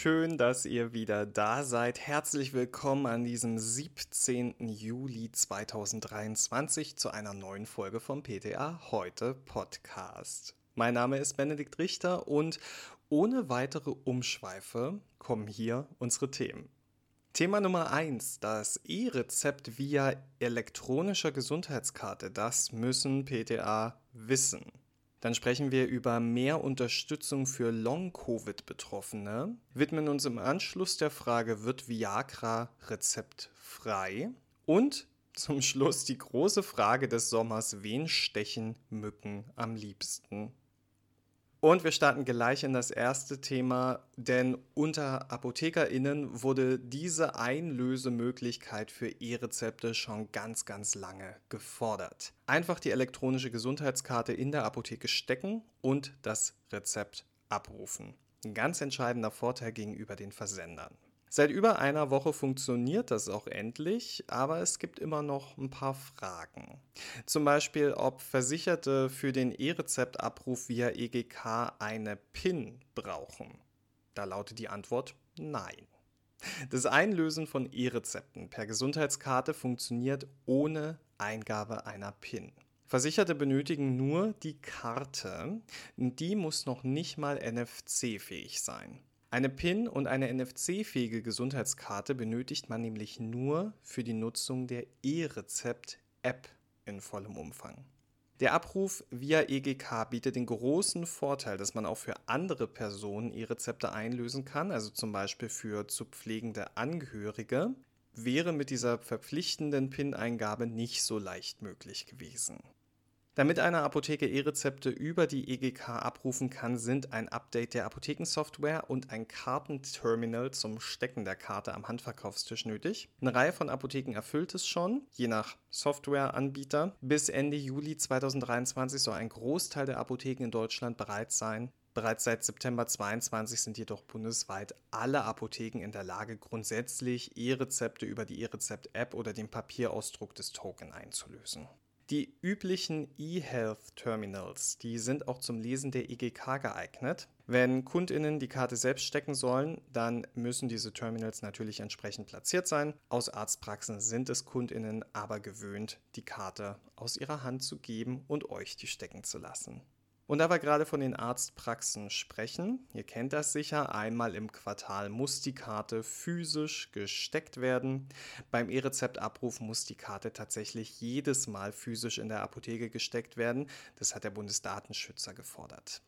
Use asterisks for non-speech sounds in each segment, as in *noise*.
Schön, dass ihr wieder da seid. Herzlich willkommen an diesem 17. Juli 2023 zu einer neuen Folge vom PTA Heute Podcast. Mein Name ist Benedikt Richter und ohne weitere Umschweife kommen hier unsere Themen. Thema Nummer 1, das E-Rezept via elektronischer Gesundheitskarte. Das müssen PTA wissen. Dann sprechen wir über mehr Unterstützung für Long-Covid-Betroffene, widmen uns im Anschluss der Frage, wird Viagra rezeptfrei? Und zum Schluss die große Frage des Sommers, wen stechen Mücken am liebsten? Und wir starten gleich in das erste Thema, denn unter ApothekerInnen wurde diese Einlösemöglichkeit für E-Rezepte schon ganz, ganz lange gefordert. Einfach die elektronische Gesundheitskarte in der Apotheke stecken und das Rezept abrufen. Ein ganz entscheidender Vorteil gegenüber den Versendern. Seit über einer Woche funktioniert das auch endlich, aber es gibt immer noch ein paar Fragen. Zum Beispiel, ob Versicherte für den E-Rezeptabruf via EGK eine PIN brauchen. Da lautet die Antwort Nein. Das Einlösen von E-Rezepten per Gesundheitskarte funktioniert ohne Eingabe einer PIN. Versicherte benötigen nur die Karte, die muss noch nicht mal NFC-fähig sein. Eine PIN und eine NFC-fähige Gesundheitskarte benötigt man nämlich nur für die Nutzung der E-Rezept-App in vollem Umfang. Der Abruf via EGK bietet den großen Vorteil, dass man auch für andere Personen E-Rezepte einlösen kann, also zum Beispiel für zu pflegende Angehörige, wäre mit dieser verpflichtenden PIN-Eingabe nicht so leicht möglich gewesen. Damit eine Apotheke E-Rezepte über die EGK abrufen kann, sind ein Update der Apothekensoftware und ein Kartenterminal zum Stecken der Karte am Handverkaufstisch nötig. Eine Reihe von Apotheken erfüllt es schon, je nach Softwareanbieter. Bis Ende Juli 2023 soll ein Großteil der Apotheken in Deutschland bereit sein. Bereits seit September 2022 sind jedoch bundesweit alle Apotheken in der Lage, grundsätzlich E-Rezepte über die E-Rezept-App oder den Papierausdruck des Token einzulösen. Die üblichen eHealth-Terminals, die sind auch zum Lesen der EGK geeignet. Wenn Kundinnen die Karte selbst stecken sollen, dann müssen diese Terminals natürlich entsprechend platziert sein. Aus Arztpraxen sind es Kundinnen aber gewöhnt, die Karte aus ihrer Hand zu geben und euch die stecken zu lassen. Und da wir gerade von den Arztpraxen sprechen, ihr kennt das sicher, einmal im Quartal muss die Karte physisch gesteckt werden. Beim E-Rezept-Abruf muss die Karte tatsächlich jedes Mal physisch in der Apotheke gesteckt werden. Das hat der Bundesdatenschützer gefordert.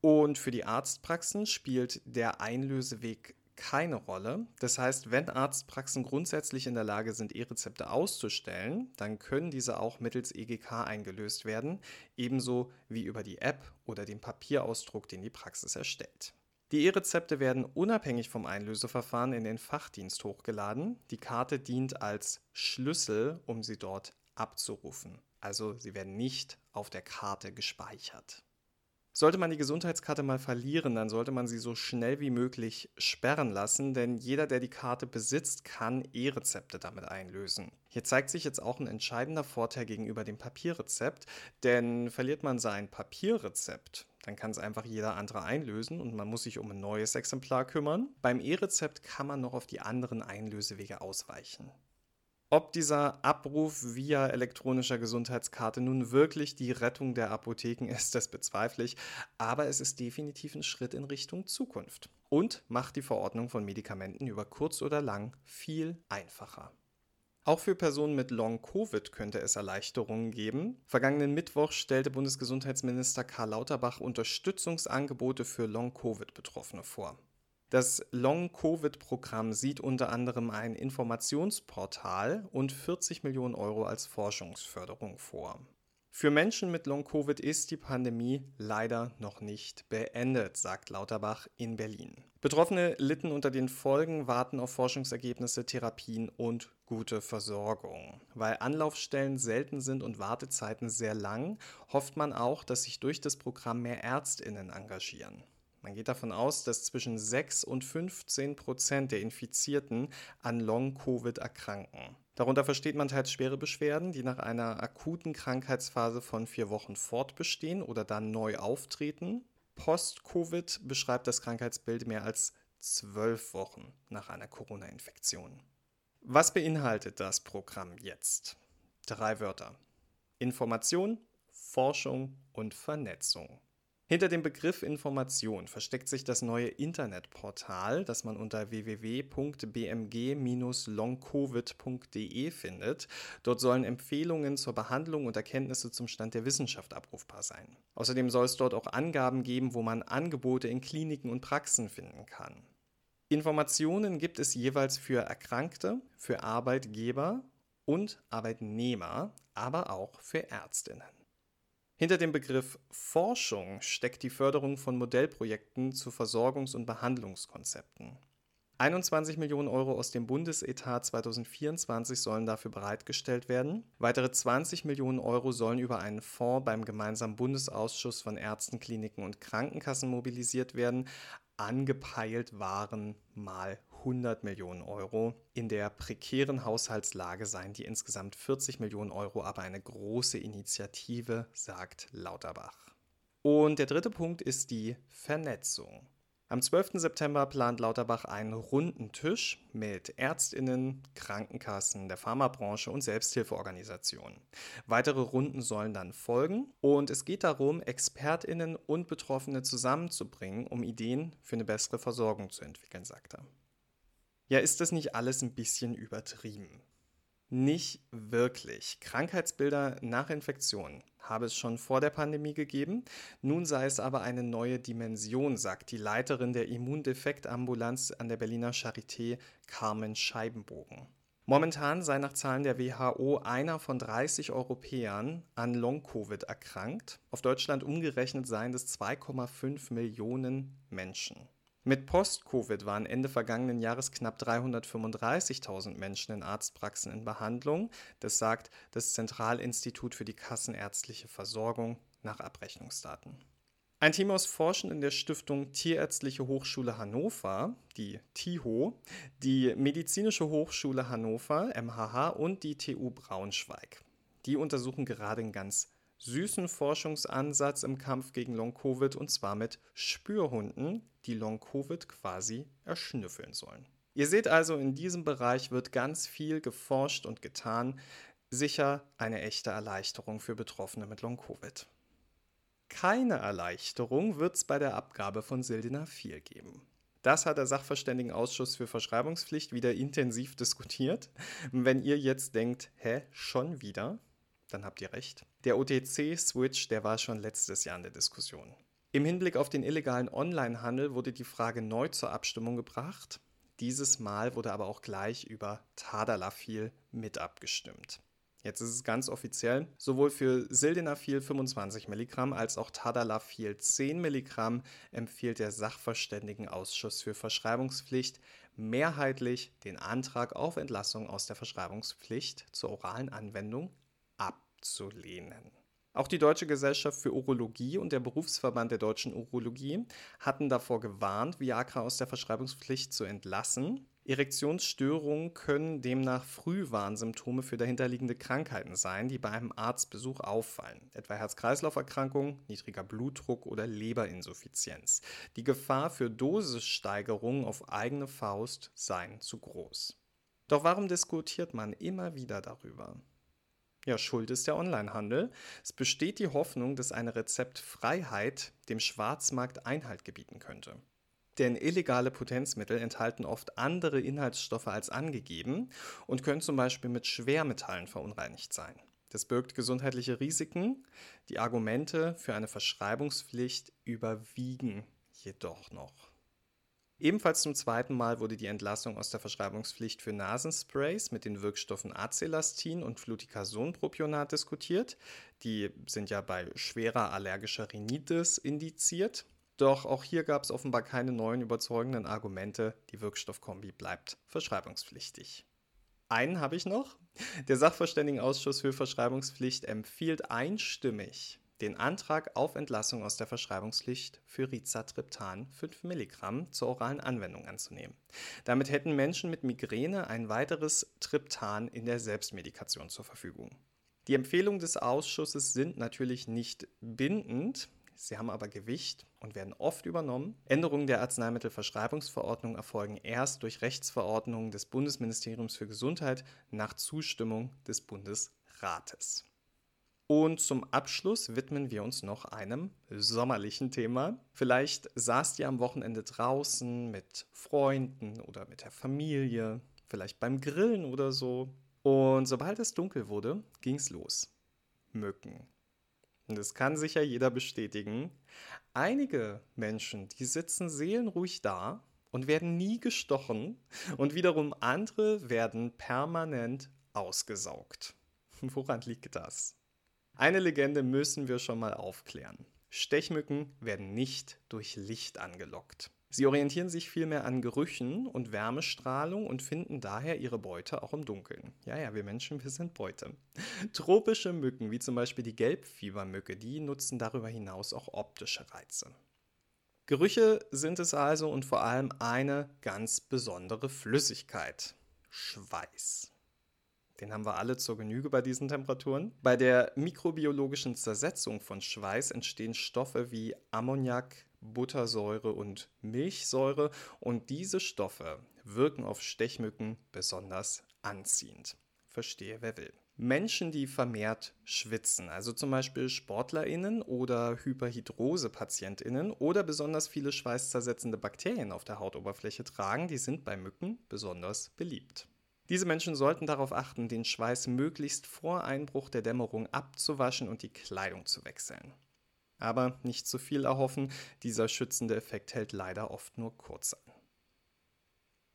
Und für die Arztpraxen spielt der Einlöseweg keine Rolle. Das heißt, wenn Arztpraxen grundsätzlich in der Lage sind, E-Rezepte auszustellen, dann können diese auch mittels EGK eingelöst werden, ebenso wie über die App oder den Papierausdruck, den die Praxis erstellt. Die E-Rezepte werden unabhängig vom Einlöseverfahren in den Fachdienst hochgeladen. Die Karte dient als Schlüssel, um sie dort abzurufen. Also sie werden nicht auf der Karte gespeichert. Sollte man die Gesundheitskarte mal verlieren, dann sollte man sie so schnell wie möglich sperren lassen, denn jeder, der die Karte besitzt, kann E-Rezepte damit einlösen. Hier zeigt sich jetzt auch ein entscheidender Vorteil gegenüber dem Papierrezept, denn verliert man sein Papierrezept, dann kann es einfach jeder andere einlösen und man muss sich um ein neues Exemplar kümmern. Beim E-Rezept kann man noch auf die anderen Einlösewege ausweichen. Ob dieser Abruf via elektronischer Gesundheitskarte nun wirklich die Rettung der Apotheken ist, das bezweifle ich, aber es ist definitiv ein Schritt in Richtung Zukunft und macht die Verordnung von Medikamenten über kurz oder lang viel einfacher. Auch für Personen mit Long-Covid könnte es Erleichterungen geben. Vergangenen Mittwoch stellte Bundesgesundheitsminister Karl Lauterbach Unterstützungsangebote für Long-Covid-Betroffene vor. Das Long-Covid-Programm sieht unter anderem ein Informationsportal und 40 Millionen Euro als Forschungsförderung vor. Für Menschen mit Long-Covid ist die Pandemie leider noch nicht beendet, sagt Lauterbach in Berlin. Betroffene litten unter den Folgen, warten auf Forschungsergebnisse, Therapien und gute Versorgung. Weil Anlaufstellen selten sind und Wartezeiten sehr lang, hofft man auch, dass sich durch das Programm mehr Ärztinnen engagieren. Man geht davon aus, dass zwischen 6 und 15 Prozent der Infizierten an Long-Covid erkranken. Darunter versteht man teils schwere Beschwerden, die nach einer akuten Krankheitsphase von vier Wochen fortbestehen oder dann neu auftreten. Post-Covid beschreibt das Krankheitsbild mehr als zwölf Wochen nach einer Corona-Infektion. Was beinhaltet das Programm jetzt? Drei Wörter. Information, Forschung und Vernetzung. Hinter dem Begriff Information versteckt sich das neue Internetportal, das man unter www.bmg-longcovid.de findet. Dort sollen Empfehlungen zur Behandlung und Erkenntnisse zum Stand der Wissenschaft abrufbar sein. Außerdem soll es dort auch Angaben geben, wo man Angebote in Kliniken und Praxen finden kann. Informationen gibt es jeweils für Erkrankte, für Arbeitgeber und Arbeitnehmer, aber auch für Ärztinnen. Hinter dem Begriff Forschung steckt die Förderung von Modellprojekten zu Versorgungs- und Behandlungskonzepten. 21 Millionen Euro aus dem Bundesetat 2024 sollen dafür bereitgestellt werden. Weitere 20 Millionen Euro sollen über einen Fonds beim gemeinsamen Bundesausschuss von Ärzten, Kliniken und Krankenkassen mobilisiert werden. Angepeilt waren mal 100 Millionen Euro. In der prekären Haushaltslage seien die insgesamt 40 Millionen Euro aber eine große Initiative, sagt Lauterbach. Und der dritte Punkt ist die Vernetzung. Am 12. September plant Lauterbach einen runden Tisch mit Ärztinnen, Krankenkassen, der Pharmabranche und Selbsthilfeorganisationen. Weitere Runden sollen dann folgen und es geht darum, Expertinnen und Betroffene zusammenzubringen, um Ideen für eine bessere Versorgung zu entwickeln, sagt er. Ja, ist das nicht alles ein bisschen übertrieben? Nicht wirklich. Krankheitsbilder nach Infektionen habe es schon vor der Pandemie gegeben. Nun sei es aber eine neue Dimension, sagt die Leiterin der Immundefektambulanz an der Berliner Charité, Carmen Scheibenbogen. Momentan sei nach Zahlen der WHO einer von 30 Europäern an Long-Covid erkrankt. Auf Deutschland umgerechnet seien es 2,5 Millionen Menschen. Mit Post-Covid waren Ende vergangenen Jahres knapp 335.000 Menschen in Arztpraxen in Behandlung. Das sagt das Zentralinstitut für die Kassenärztliche Versorgung nach Abrechnungsdaten. Ein Team aus Forschenden der Stiftung Tierärztliche Hochschule Hannover, die TIHO, die Medizinische Hochschule Hannover, MHH und die TU Braunschweig. Die untersuchen gerade ein ganz süßen Forschungsansatz im Kampf gegen Long-Covid und zwar mit Spürhunden, die Long-Covid quasi erschnüffeln sollen. Ihr seht also, in diesem Bereich wird ganz viel geforscht und getan. Sicher eine echte Erleichterung für Betroffene mit Long-Covid. Keine Erleichterung wird es bei der Abgabe von Sildenafil geben. Das hat der Sachverständigenausschuss für Verschreibungspflicht wieder intensiv diskutiert. Wenn ihr jetzt denkt, hä, schon wieder? Dann habt ihr recht. Der OTC-Switch, der war schon letztes Jahr in der Diskussion. Im Hinblick auf den illegalen Onlinehandel wurde die Frage neu zur Abstimmung gebracht. Dieses Mal wurde aber auch gleich über Tadalafil mit abgestimmt. Jetzt ist es ganz offiziell, sowohl für Sildenafil 25 Milligramm als auch Tadalafil 10 Milligramm empfiehlt der Sachverständigenausschuss für Verschreibungspflicht mehrheitlich den Antrag auf Entlassung aus der Verschreibungspflicht zur oralen Anwendung abzulehnen. Auch die Deutsche Gesellschaft für Urologie und der Berufsverband der deutschen Urologie hatten davor gewarnt, Viagra aus der Verschreibungspflicht zu entlassen. Erektionsstörungen können demnach Frühwarnsymptome für dahinterliegende Krankheiten sein, die bei einem Arztbesuch auffallen, etwa Herz-Kreislauf-Erkrankung, niedriger Blutdruck oder Leberinsuffizienz. Die Gefahr für Dosissteigerungen auf eigene Faust seien zu groß. Doch warum diskutiert man immer wieder darüber? Ja, schuld ist der Onlinehandel. Es besteht die Hoffnung, dass eine Rezeptfreiheit dem Schwarzmarkt Einhalt gebieten könnte. Denn illegale Potenzmittel enthalten oft andere Inhaltsstoffe als angegeben und können zum Beispiel mit Schwermetallen verunreinigt sein. Das birgt gesundheitliche Risiken. Die Argumente für eine Verschreibungspflicht überwiegen jedoch noch. Ebenfalls zum zweiten Mal wurde die Entlassung aus der Verschreibungspflicht für Nasensprays mit den Wirkstoffen Acelastin und Fluticasonpropionat diskutiert. Die sind ja bei schwerer allergischer Rhinitis indiziert. Doch auch hier gab es offenbar keine neuen überzeugenden Argumente. Die Wirkstoffkombi bleibt verschreibungspflichtig. Einen habe ich noch. Der Sachverständigenausschuss für Verschreibungspflicht empfiehlt einstimmig den Antrag auf Entlassung aus der Verschreibungspflicht für Rizatriptan 5 Milligramm zur oralen Anwendung anzunehmen. Damit hätten Menschen mit Migräne ein weiteres Triptan in der Selbstmedikation zur Verfügung. Die Empfehlungen des Ausschusses sind natürlich nicht bindend. Sie haben aber Gewicht und werden oft übernommen. Änderungen der Arzneimittelverschreibungsverordnung erfolgen erst durch Rechtsverordnungen des Bundesministeriums für Gesundheit nach Zustimmung des Bundesrates. Und zum Abschluss widmen wir uns noch einem sommerlichen Thema. Vielleicht saßt ihr am Wochenende draußen mit Freunden oder mit der Familie, vielleicht beim Grillen oder so. Und sobald es dunkel wurde, ging's los. Mücken. Und das kann sicher jeder bestätigen. Einige Menschen, die sitzen seelenruhig da und werden nie gestochen und wiederum andere werden permanent ausgesaugt. Woran liegt das? Eine Legende müssen wir schon mal aufklären. Stechmücken werden nicht durch Licht angelockt. Sie orientieren sich vielmehr an Gerüchen und Wärmestrahlung und finden daher ihre Beute auch im Dunkeln. Ja, ja, wir Menschen, wir sind Beute. *laughs* Tropische Mücken, wie zum Beispiel die Gelbfiebermücke, die nutzen darüber hinaus auch optische Reize. Gerüche sind es also und vor allem eine ganz besondere Flüssigkeit. Schweiß. Den haben wir alle zur Genüge bei diesen Temperaturen. Bei der mikrobiologischen Zersetzung von Schweiß entstehen Stoffe wie Ammoniak, Buttersäure und Milchsäure und diese Stoffe wirken auf Stechmücken besonders anziehend. Verstehe, wer will. Menschen, die vermehrt schwitzen, also zum Beispiel SportlerInnen oder Hyperhidrose-PatientInnen oder besonders viele schweißzersetzende Bakterien auf der Hautoberfläche tragen, die sind bei Mücken besonders beliebt. Diese Menschen sollten darauf achten, den Schweiß möglichst vor Einbruch der Dämmerung abzuwaschen und die Kleidung zu wechseln. Aber nicht zu viel erhoffen, dieser schützende Effekt hält leider oft nur kurz an.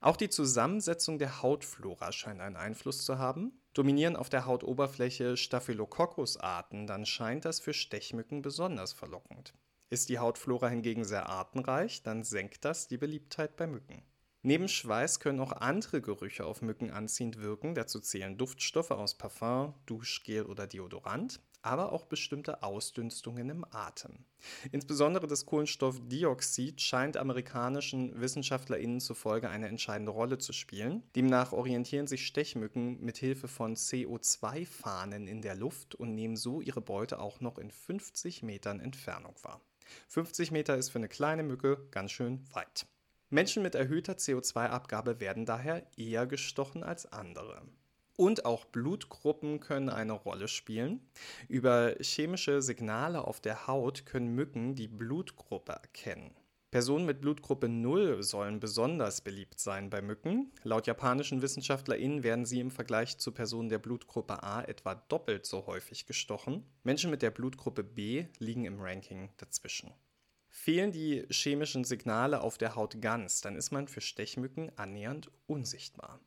Auch die Zusammensetzung der Hautflora scheint einen Einfluss zu haben. Dominieren auf der Hautoberfläche Staphylococcus-Arten, dann scheint das für Stechmücken besonders verlockend. Ist die Hautflora hingegen sehr artenreich, dann senkt das die Beliebtheit bei Mücken. Neben Schweiß können auch andere Gerüche auf Mücken anziehend wirken. Dazu zählen Duftstoffe aus Parfum, Duschgel oder Deodorant, aber auch bestimmte Ausdünstungen im Atem. Insbesondere das Kohlenstoffdioxid scheint amerikanischen WissenschaftlerInnen zufolge eine entscheidende Rolle zu spielen. Demnach orientieren sich Stechmücken mit Hilfe von CO2-Fahnen in der Luft und nehmen so ihre Beute auch noch in 50 Metern Entfernung wahr. 50 Meter ist für eine kleine Mücke ganz schön weit. Menschen mit erhöhter CO2-Abgabe werden daher eher gestochen als andere. Und auch Blutgruppen können eine Rolle spielen. Über chemische Signale auf der Haut können Mücken die Blutgruppe erkennen. Personen mit Blutgruppe 0 sollen besonders beliebt sein bei Mücken. Laut japanischen WissenschaftlerInnen werden sie im Vergleich zu Personen der Blutgruppe A etwa doppelt so häufig gestochen. Menschen mit der Blutgruppe B liegen im Ranking dazwischen. Fehlen die chemischen Signale auf der Haut ganz, dann ist man für Stechmücken annähernd unsichtbar.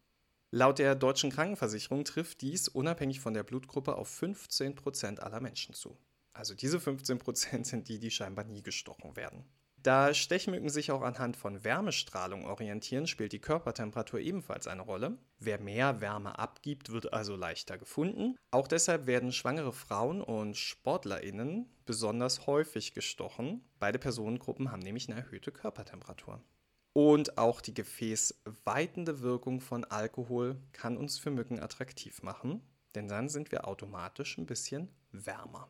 Laut der deutschen Krankenversicherung trifft dies unabhängig von der Blutgruppe auf 15% aller Menschen zu. Also diese 15% sind die, die scheinbar nie gestochen werden. Da Stechmücken sich auch anhand von Wärmestrahlung orientieren, spielt die Körpertemperatur ebenfalls eine Rolle. Wer mehr Wärme abgibt, wird also leichter gefunden. Auch deshalb werden schwangere Frauen und Sportlerinnen besonders häufig gestochen. Beide Personengruppen haben nämlich eine erhöhte Körpertemperatur. Und auch die gefäßweitende Wirkung von Alkohol kann uns für Mücken attraktiv machen, denn dann sind wir automatisch ein bisschen wärmer.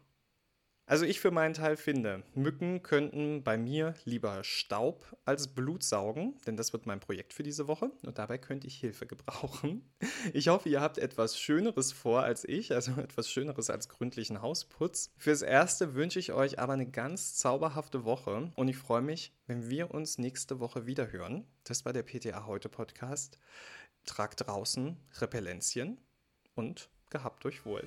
Also ich für meinen Teil finde, Mücken könnten bei mir lieber Staub als Blut saugen, denn das wird mein Projekt für diese Woche und dabei könnte ich Hilfe gebrauchen. Ich hoffe, ihr habt etwas Schöneres vor als ich, also *laughs* etwas Schöneres als gründlichen Hausputz. Fürs Erste wünsche ich euch aber eine ganz zauberhafte Woche und ich freue mich, wenn wir uns nächste Woche wieder hören. Das war der PTA Heute Podcast. Tragt draußen Repellenzien und gehabt euch wohl.